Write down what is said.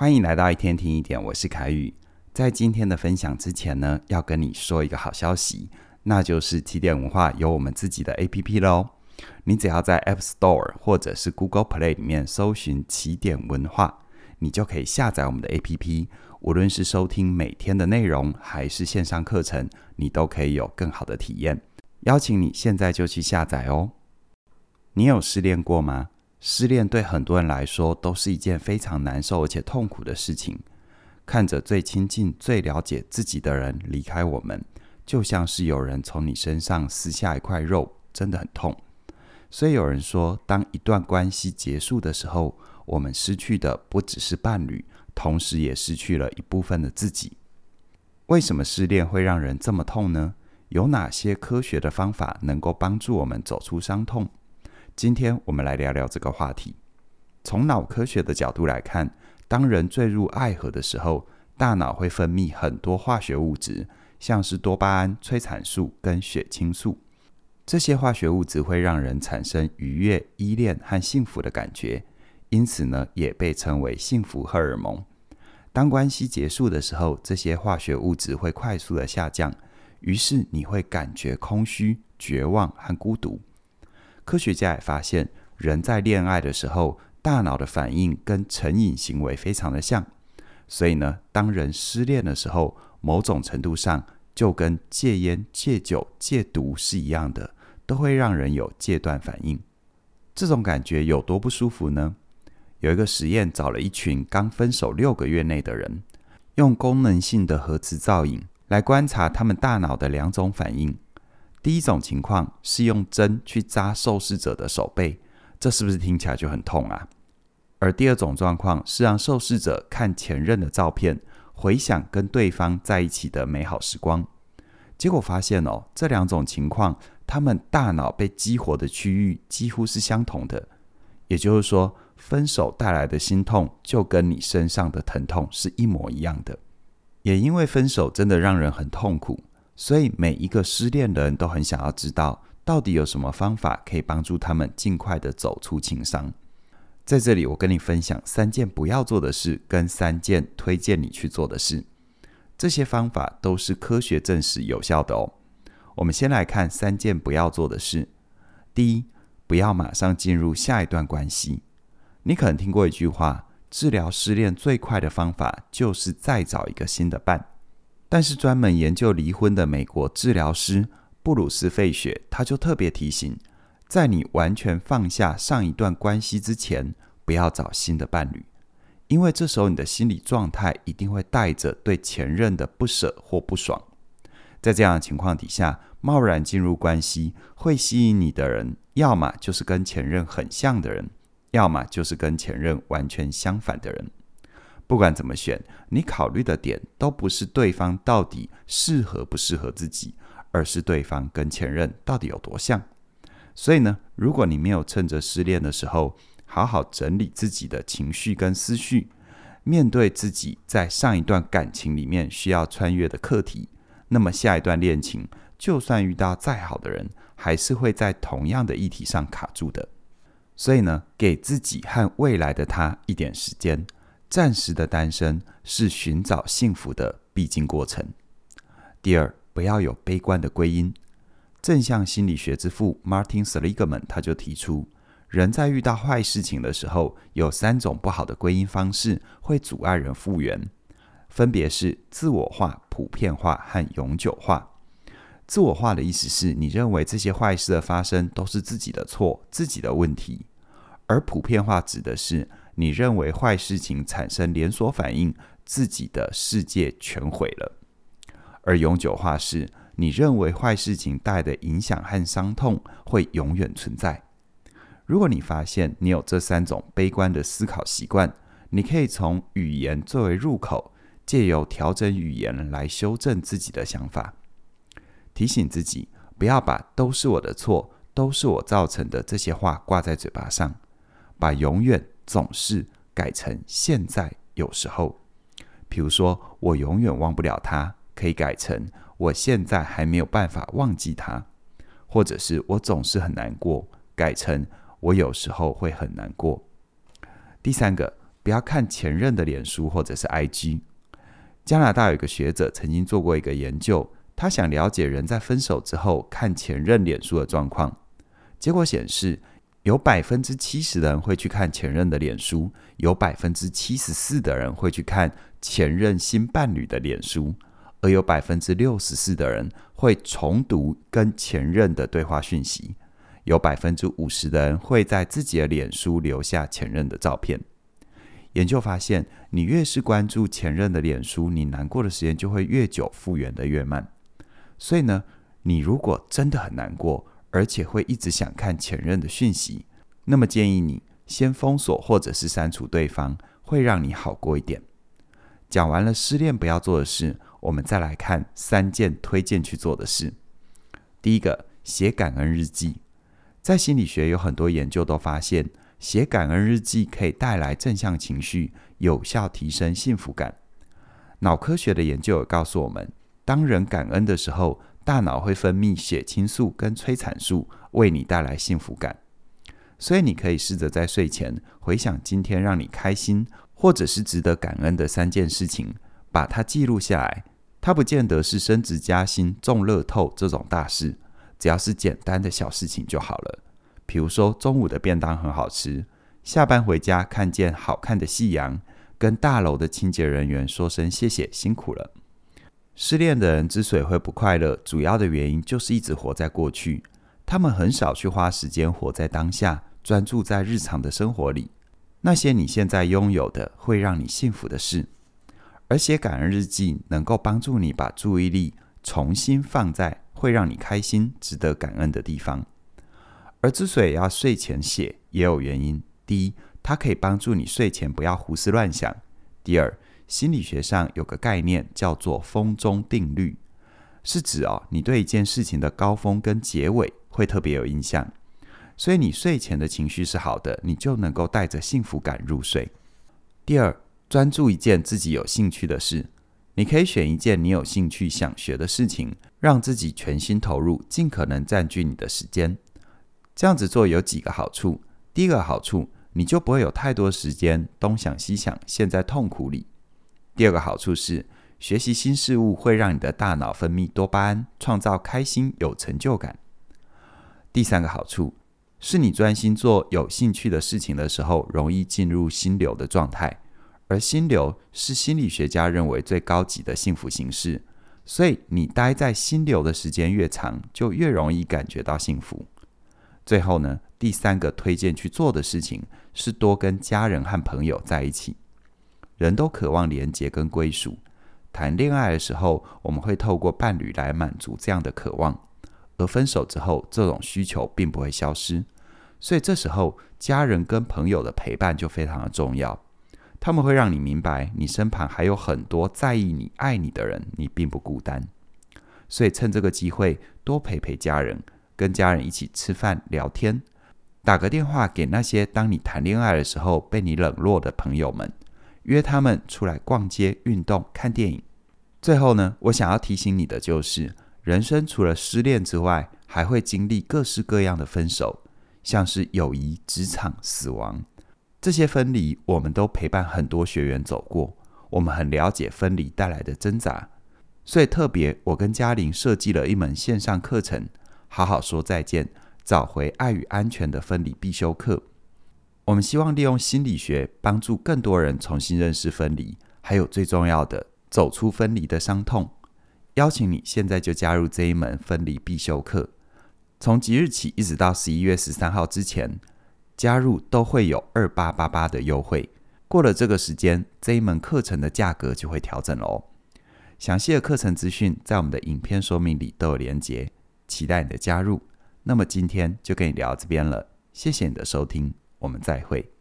欢迎来到一天听一点，我是凯宇。在今天的分享之前呢，要跟你说一个好消息，那就是起点文化有我们自己的 APP 喽。你只要在 App Store 或者是 Google Play 里面搜寻起点文化，你就可以下载我们的 APP。无论是收听每天的内容，还是线上课程，你都可以有更好的体验。邀请你现在就去下载哦。你有失恋过吗？失恋对很多人来说都是一件非常难受而且痛苦的事情。看着最亲近、最了解自己的人离开我们，就像是有人从你身上撕下一块肉，真的很痛。所以有人说，当一段关系结束的时候，我们失去的不只是伴侣，同时也失去了一部分的自己。为什么失恋会让人这么痛呢？有哪些科学的方法能够帮助我们走出伤痛？今天我们来聊聊这个话题。从脑科学的角度来看，当人坠入爱河的时候，大脑会分泌很多化学物质，像是多巴胺、催产素跟血清素。这些化学物质会让人产生愉悦、依恋和幸福的感觉，因此呢，也被称为幸福荷尔蒙。当关系结束的时候，这些化学物质会快速的下降，于是你会感觉空虚、绝望和孤独。科学家也发现，人在恋爱的时候，大脑的反应跟成瘾行为非常的像。所以呢，当人失恋的时候，某种程度上就跟戒烟、戒酒、戒毒是一样的，都会让人有戒断反应。这种感觉有多不舒服呢？有一个实验，找了一群刚分手六个月内的人，用功能性的核磁造影来观察他们大脑的两种反应。第一种情况是用针去扎受试者的手背，这是不是听起来就很痛啊？而第二种状况是让受试者看前任的照片，回想跟对方在一起的美好时光。结果发现哦，这两种情况，他们大脑被激活的区域几乎是相同的。也就是说，分手带来的心痛就跟你身上的疼痛是一模一样的。也因为分手真的让人很痛苦。所以每一个失恋的人都很想要知道，到底有什么方法可以帮助他们尽快的走出情伤。在这里，我跟你分享三件不要做的事，跟三件推荐你去做的事。这些方法都是科学证实有效的哦。我们先来看三件不要做的事。第一，不要马上进入下一段关系。你可能听过一句话：治疗失恋最快的方法就是再找一个新的伴。但是，专门研究离婚的美国治疗师布鲁斯·费雪，他就特别提醒，在你完全放下上一段关系之前，不要找新的伴侣，因为这时候你的心理状态一定会带着对前任的不舍或不爽。在这样的情况底下，贸然进入关系，会吸引你的人，要么就是跟前任很像的人，要么就是跟前任完全相反的人。不管怎么选，你考虑的点都不是对方到底适合不适合自己，而是对方跟前任到底有多像。所以呢，如果你没有趁着失恋的时候好好整理自己的情绪跟思绪，面对自己在上一段感情里面需要穿越的课题，那么下一段恋情就算遇到再好的人，还是会在同样的议题上卡住的。所以呢，给自己和未来的他一点时间。暂时的单身是寻找幸福的必经过程。第二，不要有悲观的归因。正向心理学之父 Martin Seligman 他就提出，人在遇到坏事情的时候，有三种不好的归因方式会阻碍人复原，分别是自我化、普遍化和永久化。自我化的意思是你认为这些坏事的发生都是自己的错、自己的问题，而普遍化指的是，你认为坏事情产生连锁反应，自己的世界全毁了；而永久化是，你认为坏事情带的影响和伤痛会永远存在。如果你发现你有这三种悲观的思考习惯，你可以从语言作为入口，借由调整语言来修正自己的想法，提醒自己不要把“都是我的错，都是我造成的”这些话挂在嘴巴上，把永远。总是改成现在，有时候，比如说我永远忘不了他，可以改成我现在还没有办法忘记他，或者是我总是很难过，改成我有时候会很难过。第三个，不要看前任的脸书或者是 IG。加拿大有一个学者曾经做过一个研究，他想了解人在分手之后看前任脸书的状况。结果显示，有百分之七十的人会去看前任的脸书，有百分之七十四的人会去看前任新伴侣的脸书，而有百分之六十四的人会重读跟前任的对话讯息，有百分之五十的人会在自己的脸书留下前任的照片。研究发现，你越是关注前任的脸书，你难过的时间就会越久，复原的越慢。所以呢，你如果真的很难过，而且会一直想看前任的讯息，那么建议你先封锁或者是删除对方，会让你好过一点。讲完了失恋不要做的事，我们再来看三件推荐去做的事。第一个，写感恩日记。在心理学有很多研究都发现。写感恩日记可以带来正向情绪，有效提升幸福感。脑科学的研究也告诉我们，当人感恩的时候，大脑会分泌血清素跟催产素，为你带来幸福感。所以，你可以试着在睡前回想今天让你开心或者是值得感恩的三件事情，把它记录下来。它不见得是升职加薪、中乐透这种大事，只要是简单的小事情就好了。比如说，中午的便当很好吃，下班回家看见好看的夕阳，跟大楼的清洁人员说声谢谢，辛苦了。失恋的人之所以会不快乐，主要的原因就是一直活在过去，他们很少去花时间活在当下，专注在日常的生活里。那些你现在拥有的，会让你幸福的事，而写感恩日记能够帮助你把注意力重新放在会让你开心、值得感恩的地方。而之所以要睡前写，也有原因。第一，它可以帮助你睡前不要胡思乱想；第二，心理学上有个概念叫做“峰终定律”，是指哦，你对一件事情的高峰跟结尾会特别有印象。所以你睡前的情绪是好的，你就能够带着幸福感入睡。第二，专注一件自己有兴趣的事，你可以选一件你有兴趣想学的事情，让自己全心投入，尽可能占据你的时间。这样子做有几个好处。第一个好处，你就不会有太多时间东想西想，陷在痛苦里。第二个好处是，学习新事物会让你的大脑分泌多巴胺，创造开心有成就感。第三个好处，是你专心做有兴趣的事情的时候，容易进入心流的状态。而心流是心理学家认为最高级的幸福形式，所以你待在心流的时间越长，就越容易感觉到幸福。最后呢，第三个推荐去做的事情是多跟家人和朋友在一起。人都渴望连结跟归属。谈恋爱的时候，我们会透过伴侣来满足这样的渴望；而分手之后，这种需求并不会消失。所以这时候，家人跟朋友的陪伴就非常的重要。他们会让你明白，你身旁还有很多在意你、爱你的人，你并不孤单。所以趁这个机会，多陪陪家人。跟家人一起吃饭聊天，打个电话给那些当你谈恋爱的时候被你冷落的朋友们，约他们出来逛街、运动、看电影。最后呢，我想要提醒你的就是，人生除了失恋之外，还会经历各式各样的分手，像是友谊、职场、死亡这些分离，我们都陪伴很多学员走过，我们很了解分离带来的挣扎，所以特别我跟嘉玲设计了一门线上课程。好好说再见，找回爱与安全的分离必修课。我们希望利用心理学帮助更多人重新认识分离，还有最重要的，走出分离的伤痛。邀请你现在就加入这一门分离必修课，从即日起一直到十一月十三号之前，加入都会有二八八八的优惠。过了这个时间，这一门课程的价格就会调整了哦。详细的课程资讯在我们的影片说明里都有连结。期待你的加入，那么今天就跟你聊到这边了，谢谢你的收听，我们再会。